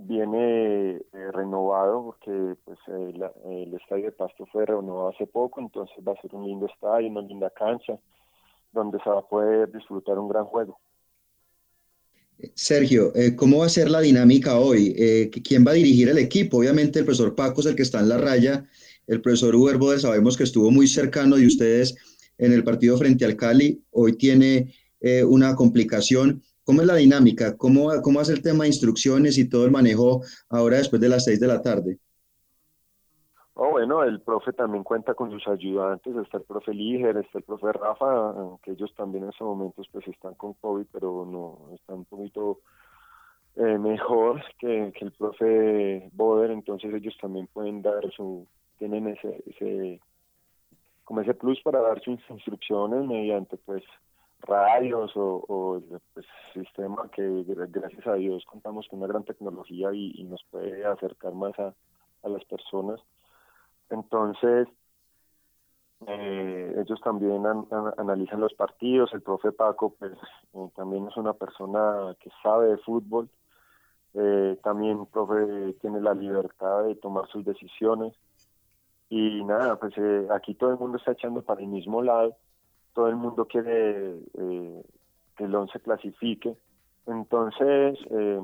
viene eh, renovado porque pues el estadio de Pasto fue renovado hace poco, entonces va a ser un lindo estadio, una linda cancha donde se va a poder disfrutar un gran juego. Sergio, eh, ¿cómo va a ser la dinámica hoy? ¿Quién va a dirigir el equipo? Obviamente el profesor Paco es el que está en la raya el profesor Uber sabemos que estuvo muy cercano de ustedes en el partido frente al Cali. Hoy tiene eh, una complicación. ¿Cómo es la dinámica? ¿Cómo, ¿Cómo hace el tema de instrucciones y todo el manejo ahora después de las seis de la tarde? Oh, bueno, el profe también cuenta con sus ayudantes, está el profe Líger, está el profe Rafa, aunque ellos también en estos momentos pues están con COVID, pero no, están un poquito eh, mejor que, que, el profe Boder, entonces ellos también pueden dar su, tienen ese, ese como ese plus para dar sus instrucciones mediante pues radios o, o pues, sistema que gracias a Dios contamos con una gran tecnología y, nos puede acercar más a, a las personas. Entonces eh, ellos también analizan los partidos. El profe Paco pues eh, también es una persona que sabe de fútbol. Eh, también profe tiene la libertad de tomar sus decisiones. Y nada, pues aquí todo el mundo está echando para el mismo lado, todo el mundo quiere eh, que el 11 clasifique, entonces eh,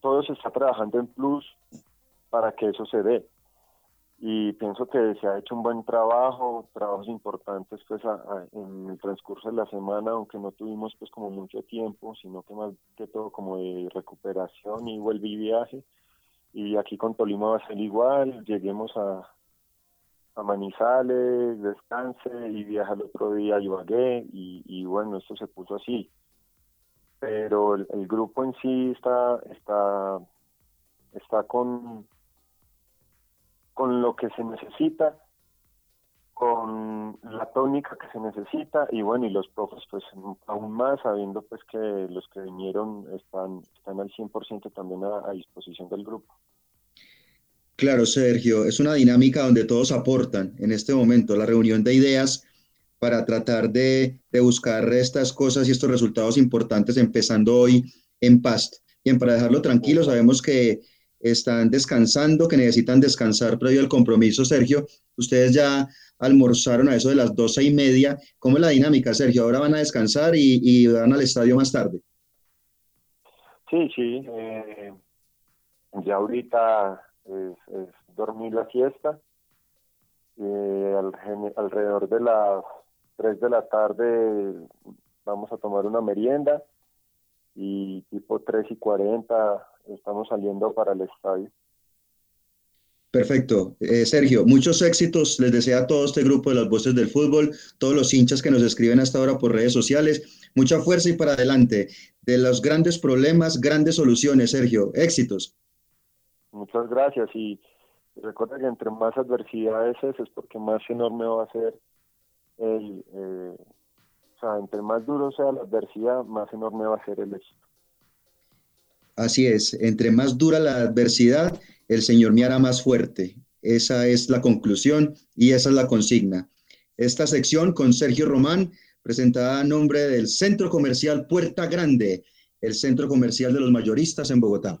todo se está trabajando en plus para que eso se dé. Y pienso que se ha hecho un buen trabajo, trabajos importantes pues en el transcurso de la semana, aunque no tuvimos pues como mucho tiempo, sino que más que todo como de recuperación y vuelve y viaje y aquí con Tolima va a ser igual, lleguemos a, a Manizales, descanse y viaja el otro día a Ibagué y, bueno, esto se puso así. Pero el, grupo en sí está, está, está con, con lo que se necesita, con la tónica que se necesita y bueno, y los profes pues aún más sabiendo pues que los que vinieron están, están al 100% también a disposición del grupo. Claro, Sergio, es una dinámica donde todos aportan en este momento, la reunión de ideas para tratar de, buscar estas cosas y estos resultados importantes empezando hoy en Past. Bien, para dejarlo tranquilo, sabemos que están descansando, que necesitan descansar previo al compromiso. Sergio, ustedes ya almorzaron a eso de las doce y media. ¿Cómo es la dinámica, Sergio? Ahora van a descansar y, van al estadio más tarde. Sí, sí. Eh, ya ahorita es, dormir la siesta. Eh, alrededor de las 3 de la tarde vamos a tomar una merienda y tipo 3 y 40 estamos saliendo para el estadio. Perfecto. Eh, Sergio, muchos éxitos. Les desea a todo este grupo de las voces del fútbol, todos los hinchas que nos escriben hasta ahora por redes sociales. Mucha fuerza y para adelante. De los grandes problemas, grandes soluciones, Sergio. Éxitos. Muchas gracias. Y recuerda que entre más adversidades es, es porque más enorme va a ser el... Eh, o sea, entre más duro sea la adversidad, más enorme va a ser el éxito. Así es, entre más dura la adversidad, el Señor me hará más fuerte. Esa es la conclusión y esa es la consigna. Esta sección con Sergio Román, presentada a nombre del Centro Comercial Puerta Grande, el centro comercial de los mayoristas en Bogotá.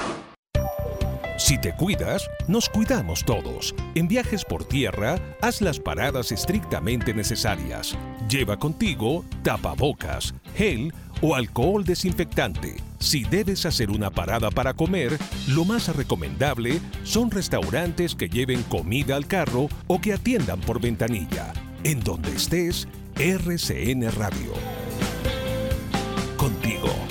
Si te cuidas, nos cuidamos todos. En viajes por tierra, haz las paradas estrictamente necesarias. Lleva contigo tapabocas, gel o alcohol desinfectante. Si debes hacer una parada para comer, lo más recomendable son restaurantes que lleven comida al carro o que atiendan por ventanilla. En donde estés, RCN Radio. Contigo.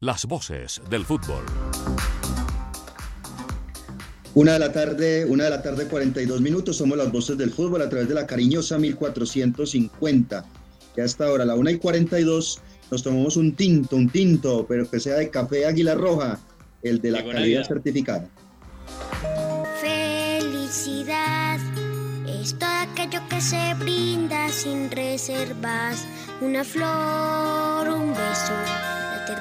Las voces del fútbol. Una de la tarde, una de la tarde, 42 minutos. Somos las voces del fútbol a través de la cariñosa 1450. Y hasta ahora, a la 1 y 42, nos tomamos un tinto, un tinto, pero que sea de café Águila Roja, el de la calidad certificada. Felicidad es todo aquello que se brinda sin reservas. Una flor, un beso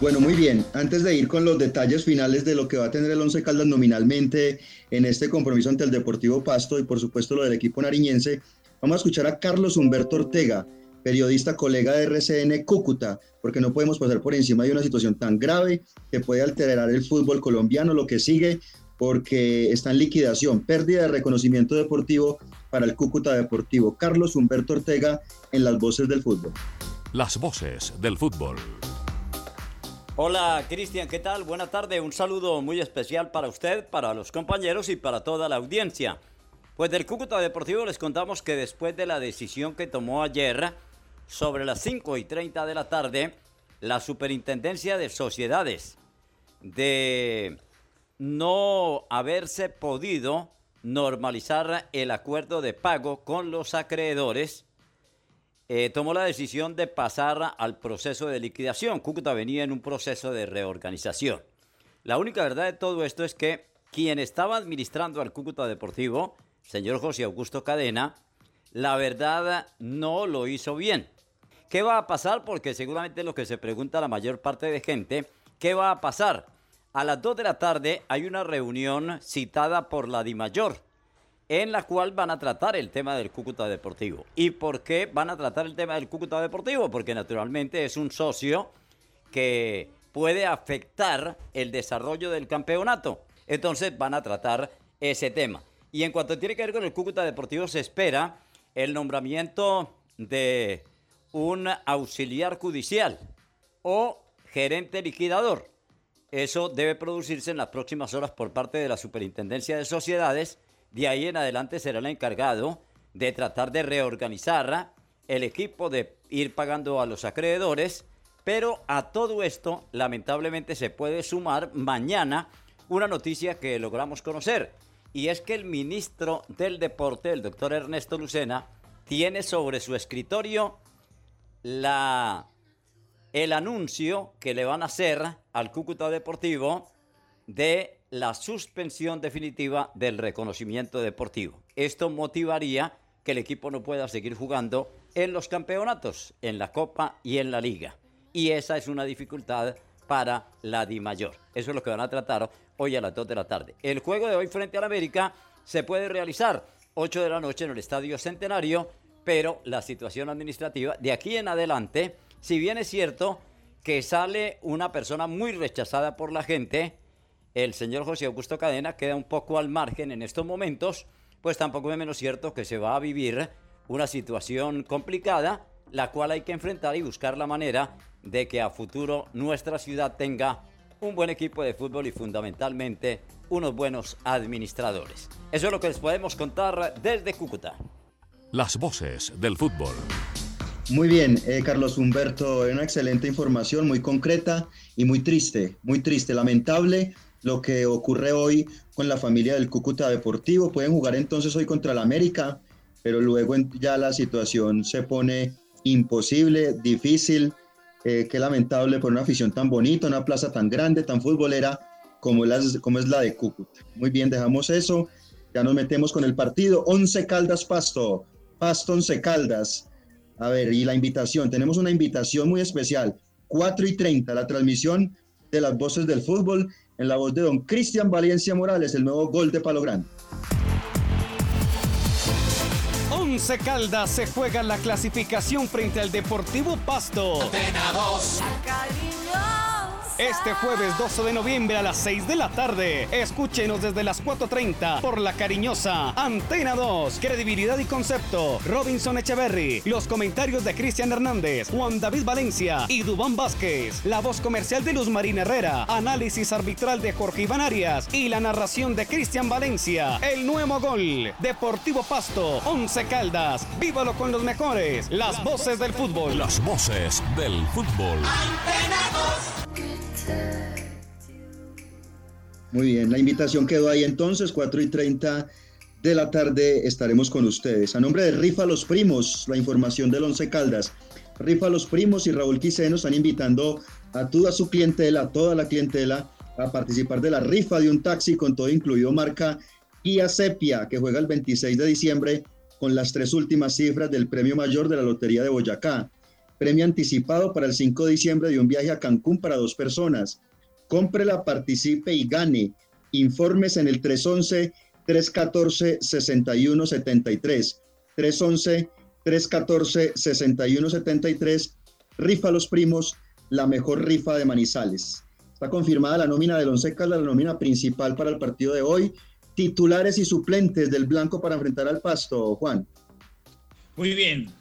Bueno, muy bien. Antes de ir con los detalles finales de lo que va a tener el Once Caldas nominalmente en este compromiso ante el Deportivo Pasto y por supuesto lo del equipo nariñense, vamos a escuchar a Carlos Humberto Ortega, periodista colega de RCN Cúcuta, porque no podemos pasar por encima de una situación tan grave que puede alterar el fútbol colombiano, lo que sigue, porque está en liquidación, pérdida de reconocimiento deportivo para el Cúcuta Deportivo. Carlos Humberto Ortega en las voces del fútbol. Las voces del fútbol. Hola Cristian, ¿qué tal? Buena tarde, un saludo muy especial para usted, para los compañeros y para toda la audiencia. Pues del Cúcuta Deportivo les contamos que después de la decisión que tomó ayer, sobre las 5 y 30 de la tarde, la Superintendencia de Sociedades, de no haberse podido normalizar el acuerdo de pago con los acreedores, eh, tomó la decisión de pasar al proceso de liquidación. Cúcuta venía en un proceso de reorganización. La única verdad de todo esto es que quien estaba administrando al Cúcuta Deportivo, señor José Augusto Cadena, la verdad no lo hizo bien. ¿Qué va a pasar? Porque seguramente lo que se pregunta la mayor parte de gente, ¿qué va a pasar? A las 2 de la tarde hay una reunión citada por la DIMAYOR, en la cual van a tratar el tema del Cúcuta Deportivo. ¿Y por qué van a tratar el tema del Cúcuta Deportivo? Porque naturalmente es un socio que puede afectar el desarrollo del campeonato. Entonces van a tratar ese tema. Y en cuanto tiene que ver con el Cúcuta Deportivo, se espera el nombramiento de un auxiliar judicial o gerente liquidador. Eso debe producirse en las próximas horas por parte de la Superintendencia de Sociedades. De ahí en adelante será el encargado de tratar de reorganizar el equipo, de ir pagando a los acreedores. Pero a todo esto, lamentablemente, se puede sumar mañana una noticia que logramos conocer. Y es que el ministro del Deporte, el doctor Ernesto Lucena, tiene sobre su escritorio la, el anuncio que le van a hacer al Cúcuta Deportivo de la suspensión definitiva del reconocimiento deportivo. Esto motivaría que el equipo no pueda seguir jugando en los campeonatos, en la Copa y en la Liga. Y esa es una dificultad para la Di Mayor. Eso es lo que van a tratar hoy a las 2 de la tarde. El juego de hoy frente al América se puede realizar 8 de la noche en el Estadio Centenario pero la situación administrativa de aquí en adelante, si bien es cierto que sale una persona muy rechazada por la gente, el señor José Augusto Cadena queda un poco al margen en estos momentos, pues tampoco es menos cierto que se va a vivir una situación complicada, la cual hay que enfrentar y buscar la manera de que a futuro nuestra ciudad tenga un buen equipo de fútbol y fundamentalmente unos buenos administradores. Eso es lo que les podemos contar desde Cúcuta. Las voces del fútbol. Muy bien, eh, Carlos Humberto, una excelente información, muy concreta y muy triste, muy triste, lamentable lo que ocurre hoy con la familia del Cúcuta Deportivo. Pueden jugar entonces hoy contra el América, pero luego ya la situación se pone imposible, difícil. Eh, qué lamentable por una afición tan bonita, una plaza tan grande, tan futbolera como, las, como es la de Cúcuta. Muy bien, dejamos eso. Ya nos metemos con el partido. 11 Caldas Pasto. Paston Caldas. A ver, y la invitación, tenemos una invitación muy especial. 4 y 30, la transmisión de las voces del fútbol en la voz de don Cristian Valencia Morales, el nuevo gol de Palo Grande. Once Caldas se juega la clasificación frente al Deportivo Pasto. Este jueves 12 de noviembre a las 6 de la tarde. Escúchenos desde las 4.30 por la cariñosa Antena 2. Credibilidad y concepto. Robinson Echeverry. Los comentarios de Cristian Hernández, Juan David Valencia y Dubán Vázquez. La voz comercial de Luz Marina Herrera. Análisis arbitral de Jorge Iván Arias. Y la narración de Cristian Valencia. El nuevo gol. Deportivo Pasto. 11 Caldas. Vívalo con los mejores. Las voces del fútbol. Las voces del fútbol. Muy bien, la invitación quedó ahí entonces, 4 y 30 de la tarde estaremos con ustedes. A nombre de Rifa Los Primos, la información del Once Caldas. Rifa Los Primos y Raúl Quiseno están invitando a toda su clientela, a toda la clientela, a participar de la rifa de un taxi con todo incluido marca Kia Sepia, que juega el 26 de diciembre con las tres últimas cifras del premio mayor de la Lotería de Boyacá. Premio anticipado para el 5 de diciembre de un viaje a Cancún para dos personas. Cómprela, participe y gane. Informes en el 311-314-6173. 311-314-6173. Rifa los primos, la mejor rifa de Manizales. Está confirmada la nómina del Once Caldas, la nómina principal para el partido de hoy. Titulares y suplentes del Blanco para enfrentar al Pasto, Juan. Muy bien.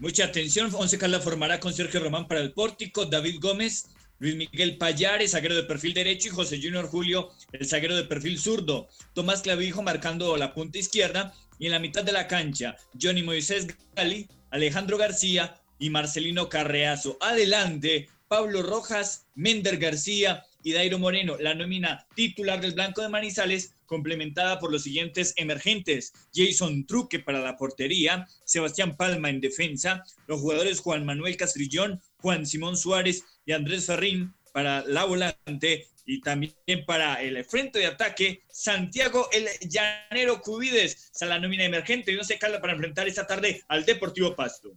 Mucha atención. Once Caldas formará con Sergio Román para el pórtico, David Gómez, Luis Miguel Payares, zaguero de perfil derecho, y José Junior Julio, el zaguero de perfil zurdo. Tomás Clavijo marcando la punta izquierda. Y en la mitad de la cancha, Johnny Moisés Gali, Alejandro García y Marcelino Carreazo. Adelante, Pablo Rojas, Mender García y Dairo Moreno, la nómina titular del Blanco de Manizales, complementada por los siguientes emergentes. Jason Truque para la portería, Sebastián Palma en defensa, los jugadores Juan Manuel Castrillón, Juan Simón Suárez y Andrés Ferrín para la volante y también para el frente de ataque, Santiago el Llanero Cubides, a la nómina emergente y no se cala para enfrentar esta tarde al Deportivo Pasto.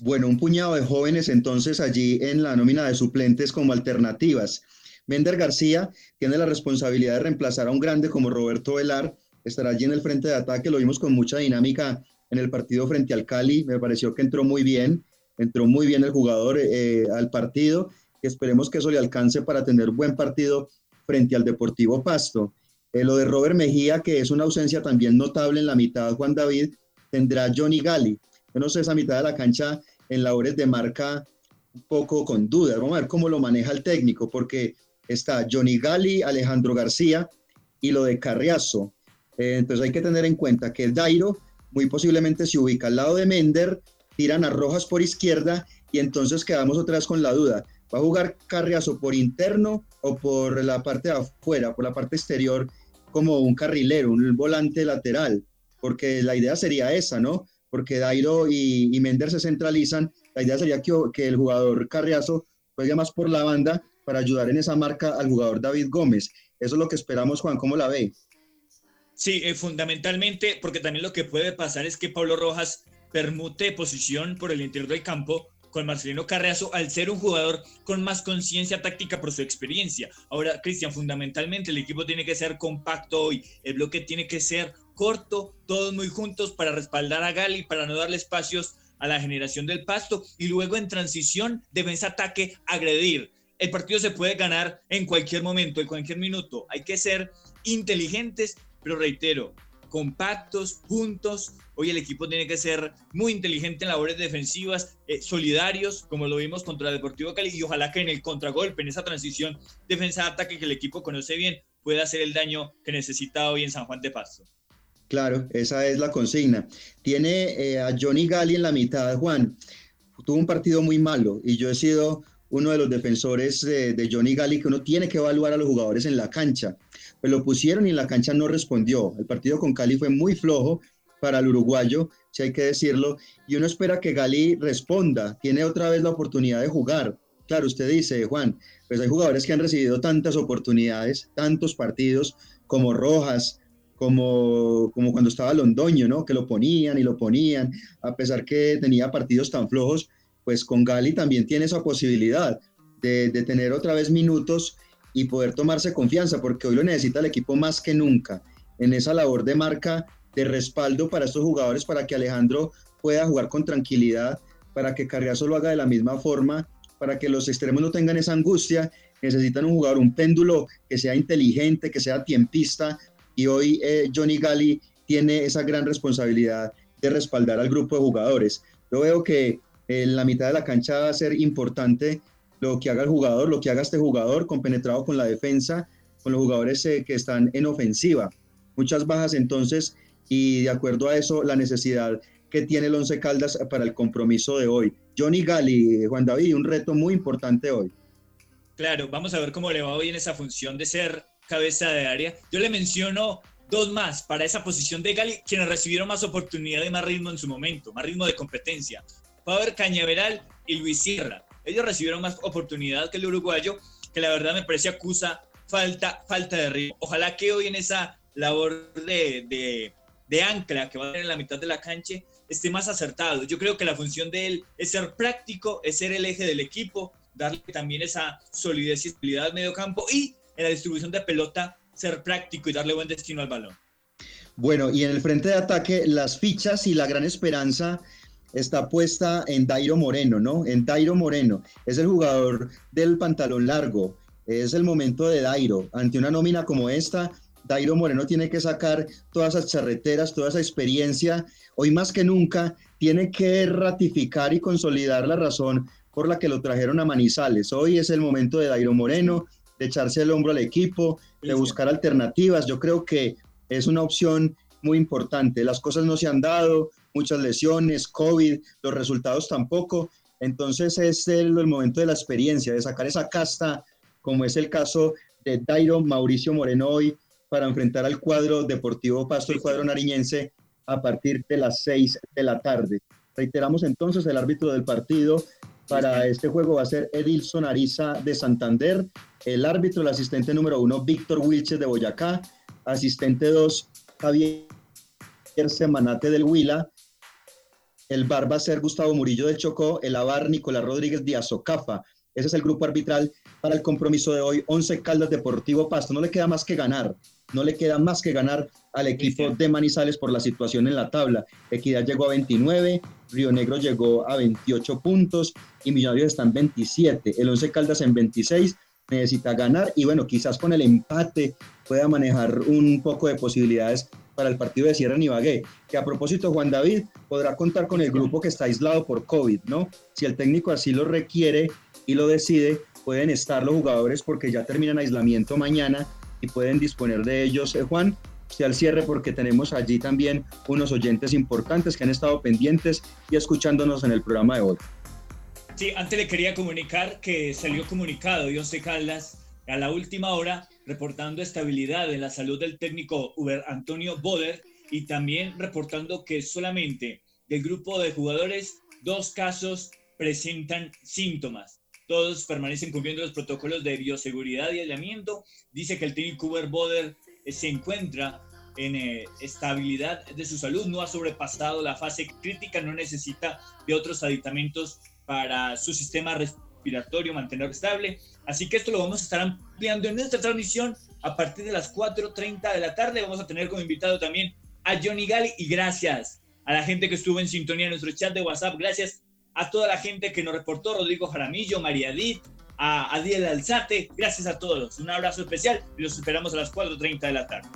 Bueno, un puñado de jóvenes entonces allí en la nómina de suplentes como alternativas. Mender García tiene la responsabilidad de reemplazar a un grande como Roberto Velar, estará allí en el frente de ataque, lo vimos con mucha dinámica en el partido frente al Cali, me pareció que entró muy bien, entró muy bien el jugador eh, al partido esperemos que eso le alcance para tener buen partido frente al Deportivo Pasto. Eh, lo de Robert Mejía, que es una ausencia también notable en la mitad, Juan David, tendrá Johnny Gali. Yo no sé esa mitad de la cancha en labores de marca un poco con dudas. Vamos a ver cómo lo maneja el técnico, porque está Johnny Gali, Alejandro García y lo de Carriazo. Eh, entonces hay que tener en cuenta que Dairo muy posiblemente se ubica al lado de Mender, tiran a Rojas por izquierda y entonces quedamos otra vez con la duda. ¿Va a jugar Carriazo por interno o por la parte de afuera, por la parte exterior, como un carrilero, un volante lateral? Porque la idea sería esa, ¿no? porque Dairo y, Mender se centralizan, la idea sería que, que, el jugador Carriazo juegue más por la banda para ayudar en esa marca al jugador David Gómez. Eso es lo que esperamos, Juan, ¿cómo la ve? Sí, eh, fundamentalmente, porque también lo que puede pasar es que Pablo Rojas permute posición por el interior del campo con Marcelino Carriazo al ser un jugador con más conciencia táctica por su experiencia. Ahora, Cristian, fundamentalmente el equipo tiene que ser compacto hoy, el bloque tiene que ser corto, todos muy juntos para respaldar a Gali, para no darle espacios a la generación del pasto y luego en transición, defensa-ataque, agredir. El partido se puede ganar en cualquier momento, en cualquier minuto. Hay que ser inteligentes, pero reitero, compactos, juntos. Hoy el equipo tiene que ser muy inteligente en labores defensivas, eh, solidarios, como lo vimos contra el Deportivo Cali, y ojalá que en el contragolpe, en esa transición defensa-ataque que el equipo conoce bien, pueda hacer el daño que necesita hoy en San Juan de Pasto. Claro, esa es la consigna. Tiene eh, a Johnny Gali en la mitad, Juan. Tuvo un partido muy malo y yo he sido uno de los defensores de, Johnny Gali que uno tiene que evaluar a los jugadores en la cancha. Pues lo pusieron y en la cancha no respondió. El partido con Cali fue muy flojo para el uruguayo, si hay que decirlo, y uno espera que Gali responda. Tiene otra vez la oportunidad de jugar. Claro, usted dice, Juan, pues hay jugadores que han recibido tantas oportunidades, tantos partidos como Rojas, como, como cuando estaba Londoño, ¿no? Que lo ponían y lo ponían, a pesar que tenía partidos tan flojos, pues con Gali también tiene esa posibilidad de, de tener otra vez minutos y poder tomarse confianza, porque hoy lo necesita el equipo más que nunca, en esa labor de marca, de respaldo para estos jugadores, para que Alejandro pueda jugar con tranquilidad, para que Carriazo lo haga de la misma forma, para que los extremos no tengan esa angustia, necesitan un jugador, un péndulo que sea inteligente, que sea tiempista, y hoy eh, Johnny Gali tiene esa gran responsabilidad de respaldar al grupo de jugadores. Yo veo que en la mitad de la cancha va a ser importante lo que haga el jugador, lo que haga este jugador, compenetrado con la defensa, con los jugadores eh, que están en ofensiva. Muchas bajas entonces y de acuerdo a eso la necesidad que tiene el Once Caldas para el compromiso de hoy. Johnny Gali, Juan David, un reto muy importante hoy. Claro, vamos a ver cómo le va hoy en esa función de ser cabeza de área. Yo le menciono dos más para esa posición de Gali, quienes recibieron más oportunidad y más ritmo en su momento, más ritmo de competencia. Faber Cañaveral y Luis Sierra. Ellos recibieron más oportunidad que el uruguayo, que la verdad me parece acusa falta, falta de ritmo. Ojalá que hoy en esa labor de, de, de ancla que va a tener en la mitad de la cancha esté más acertado. Yo creo que la función de él es ser práctico, es ser el eje del equipo, darle también esa solidez y estabilidad al medio campo y en la distribución de pelota ser práctico y darle buen destino al balón. Bueno, y en el frente de ataque, las fichas y la gran esperanza está puesta en Dairo Moreno, ¿no? En Dairo Moreno. Es el jugador del pantalón largo. Es el momento de Dairo. Ante una nómina como esta, Dairo Moreno tiene que sacar todas esas charreteras, toda esa experiencia. Hoy más que nunca tiene que ratificar y consolidar la razón por la que lo trajeron a Manizales. Hoy es el momento de Dairo Moreno, de echarse el hombro al equipo, de buscar alternativas. Yo creo que es una opción muy importante. Las cosas no se han dado, muchas lesiones, COVID, los resultados tampoco. Entonces es el, momento de la experiencia, de sacar esa casta como es el caso de Dairo Mauricio Moreno hoy para enfrentar al cuadro Deportivo Pasto, el cuadro nariñense, a partir de las 6 de la tarde. Reiteramos entonces, el árbitro del partido para este juego va a ser Edilson Ariza de Santander, el árbitro, el asistente número uno, Víctor Wilches de Boyacá, asistente dos, Javier Semanate del Huila, el bar va a ser Gustavo Murillo del Chocó, el avar Nicolás Rodríguez de Azocafa. Ese es el grupo arbitral para el compromiso de hoy. 11 Caldas Deportivo Pasto. No le queda más que ganar. No le queda más que ganar al equipo de Manizales por la situación en la tabla. Equidad llegó a 29, Río Negro llegó a 28 puntos y Millonarios están 27. El 11 Caldas en 26 necesita ganar y bueno, quizás con el empate pueda manejar un poco de posibilidades para el partido de Sierra en Ibagué, que a propósito Juan David podrá contar con el grupo que está aislado por COVID, ¿no? Si el técnico así lo requiere y lo decide, pueden estar los jugadores porque ya terminan aislamiento mañana y pueden disponer de ellos. Eh, Juan, usted al cierre porque tenemos allí también unos oyentes importantes que han estado pendientes y escuchándonos en el programa de hoy. Sí, antes le quería comunicar que salió comunicado y Once Caldas a la última hora reportando estabilidad en la salud del técnico Uber Antonio Boder y también reportando que solamente del grupo de jugadores dos casos presentan síntomas. Todos permanecen cumpliendo los protocolos de bioseguridad y aislamiento. Dice que el técnico Uber Boder eh, se encuentra en eh, estabilidad de su salud, no ha sobrepasado la fase crítica, no necesita de otros aditamentos para su sistema respiratorio mantener estable. Así que esto lo vamos a estar ampliando en nuestra transmisión a partir de las 4.30 de la tarde. Vamos a tener como invitado también a Johnny Gali y gracias a la gente que estuvo en sintonía en nuestro chat de WhatsApp. Gracias a toda la gente que nos reportó, Rodrigo Jaramillo, María Edith, a Adiel Alzate. Gracias a todos. Un abrazo especial y los esperamos a las 4.30 de la tarde.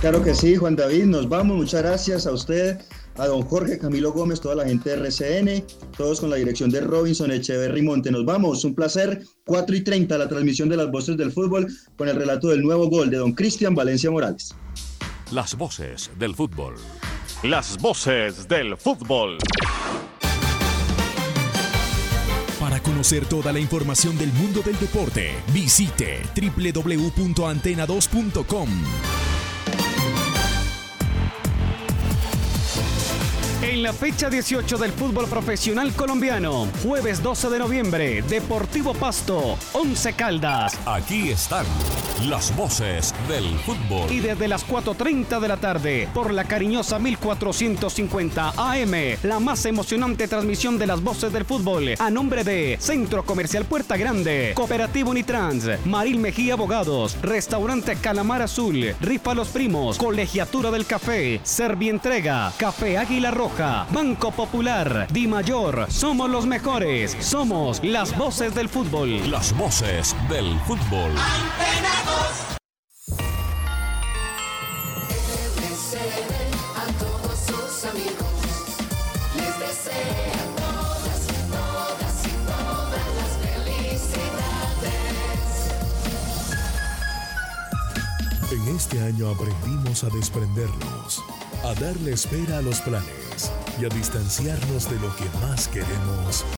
Claro que sí, Juan David, nos vamos. Muchas gracias a usted, a don Jorge Camilo Gómez, toda la gente de RCN, todos con la dirección de Robinson Echeverry Monte. Nos vamos, un placer. 4 y 30, la transmisión de las voces del fútbol con el relato del nuevo gol de don Cristian Valencia Morales. Las voces del fútbol. Las voces del fútbol. Para conocer toda la información del mundo del deporte, visite www.antena2.com. En la fecha 18 del fútbol profesional colombiano, jueves 12 de noviembre, Deportivo Pasto, 11 Caldas. Aquí están las voces del fútbol. Y desde las 4.30 de la tarde, por la cariñosa 1450 AM, la más emocionante transmisión de las voces del fútbol, a nombre de Centro Comercial Puerta Grande, Cooperativo Unitrans, Maril Mejía Abogados, Restaurante Calamar Azul, Rifa Los Primos, Colegiatura del Café, Servientrega, Café Águila Roja, Banco Popular, Di Mayor, somos los mejores, somos las voces del fútbol. Las voces del fútbol. a En este año aprendimos a desprendernos, a darle espera a los planes y a distanciarnos de lo que más queremos